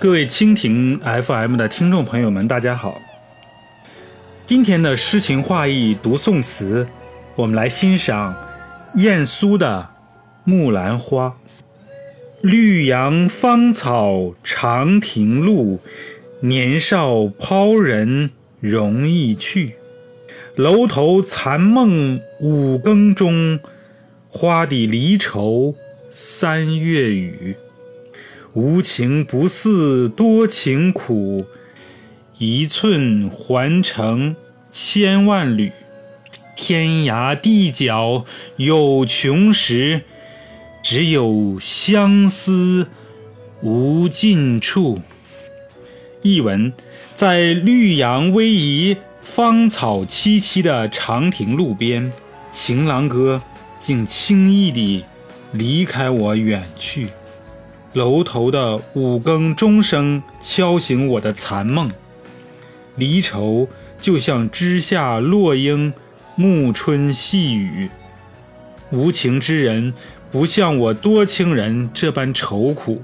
各位蜻蜓 FM 的听众朋友们，大家好。今天的诗情画意读宋词，我们来欣赏晏殊的《木兰花》。绿杨芳草长亭路，年少抛人容易去。楼头残梦五更钟，花底离愁三月雨。无情不似多情苦，一寸还成千万缕。天涯地角有穷时，只有相思无尽处。译文：在绿杨逶迤、芳草萋萋的长亭路边，情郎哥竟轻易地离开我远去。楼头的五更钟声敲醒我的残梦，离愁就像枝下落英，暮春细雨。无情之人不像我多情人这般愁苦，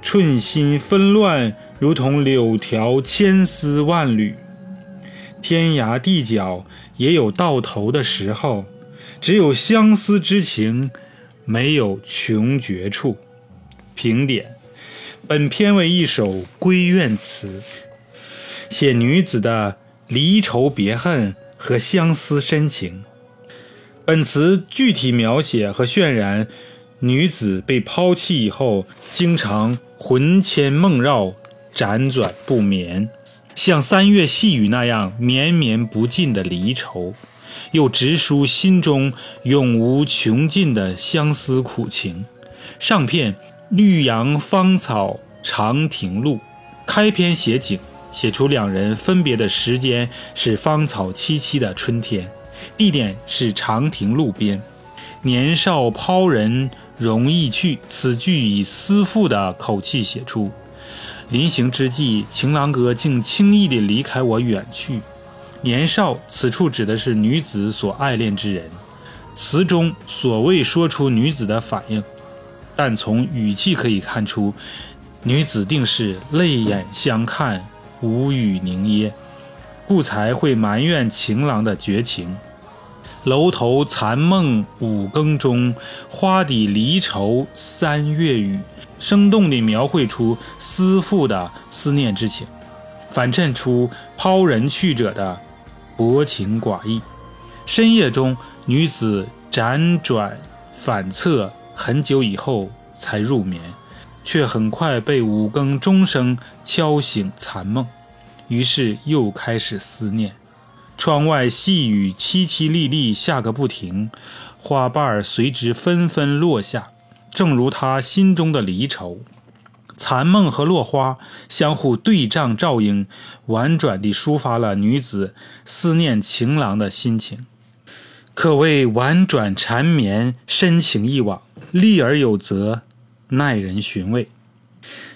寸心纷乱，如同柳条千丝万缕。天涯地角也有到头的时候，只有相思之情，没有穷绝处。评点：本篇为一首闺怨词，写女子的离愁别恨和相思深情。本词具体描写和渲染女子被抛弃以后，经常魂牵梦绕、辗转不眠，像三月细雨那样绵绵不尽的离愁，又直抒心中永无穷尽的相思苦情。上片。绿杨芳草长亭路，开篇写景，写出两人分别的时间是芳草萋萋的春天，地点是长亭路边。年少抛人容易去，此句以思妇的口气写出。临行之际，情郎哥竟轻易地离开我远去。年少，此处指的是女子所爱恋之人。词中所未说出女子的反应。但从语气可以看出，女子定是泪眼相看，无语凝噎，故才会埋怨情郎的绝情。楼头残梦五更钟，花底离愁三月雨，生动地描绘出思妇的思念之情，反衬出抛人去者的薄情寡义。深夜中，女子辗转反侧。很久以后才入眠，却很快被五更钟声敲醒残梦，于是又开始思念。窗外细雨凄凄沥沥下个不停，花瓣随之纷纷落下，正如他心中的离愁。残梦和落花相互对仗照应，婉转地抒发了女子思念情郎的心情，可谓婉转缠绵，深情一往。利而有则，耐人寻味。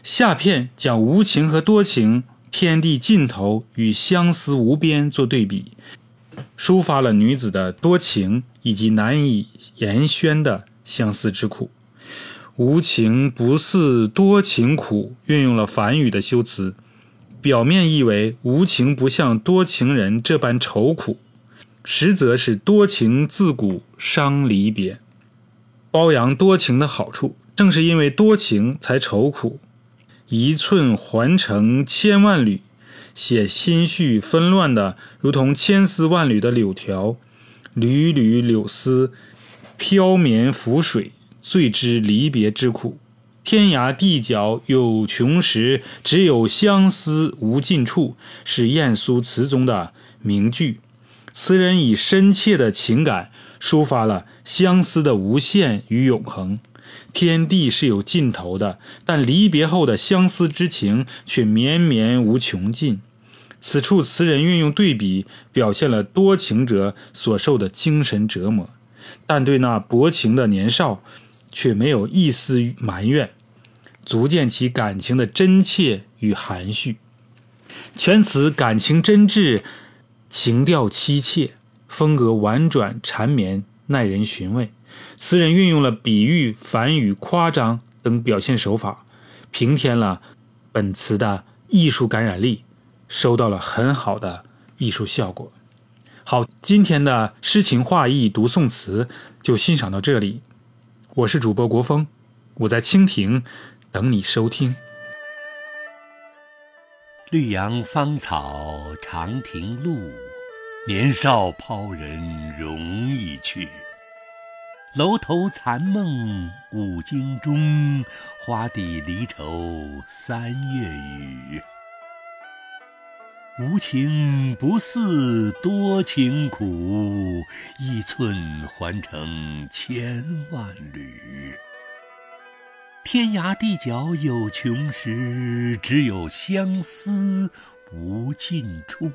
下片讲无情和多情、天地尽头与相思无边做对比，抒发了女子的多情以及难以言宣的相思之苦。无情不似多情苦，运用了反语的修辞，表面意为无情不像多情人这般愁苦，实则是多情自古伤离别。褒扬多情的好处，正是因为多情才愁苦。一寸还成千万缕，写心绪纷乱的，如同千丝万缕的柳条，缕缕柳丝飘绵浮水，最知离别之苦。天涯地角有穷时，只有相思无尽处，是晏殊词中的名句。词人以深切的情感。抒发了相思的无限与永恒，天地是有尽头的，但离别后的相思之情却绵绵无穷尽。此处词人运用对比，表现了多情者所受的精神折磨，但对那薄情的年少却没有一丝埋怨，足见其感情的真切与含蓄。全词感情真挚，情调凄切。风格婉转缠绵，耐人寻味。词人运用了比喻、反语、夸张等表现手法，平添了本词的艺术感染力，收到了很好的艺术效果。好，今天的诗情画意读宋词就欣赏到这里。我是主播国风，我在蜻蜓等你收听。绿杨芳草长亭路，年少抛人容易去。楼头残梦五更钟，花底离愁三月雨。无情不似多情苦，一寸还成千万缕。天涯地角有穷时，只有相思无尽处。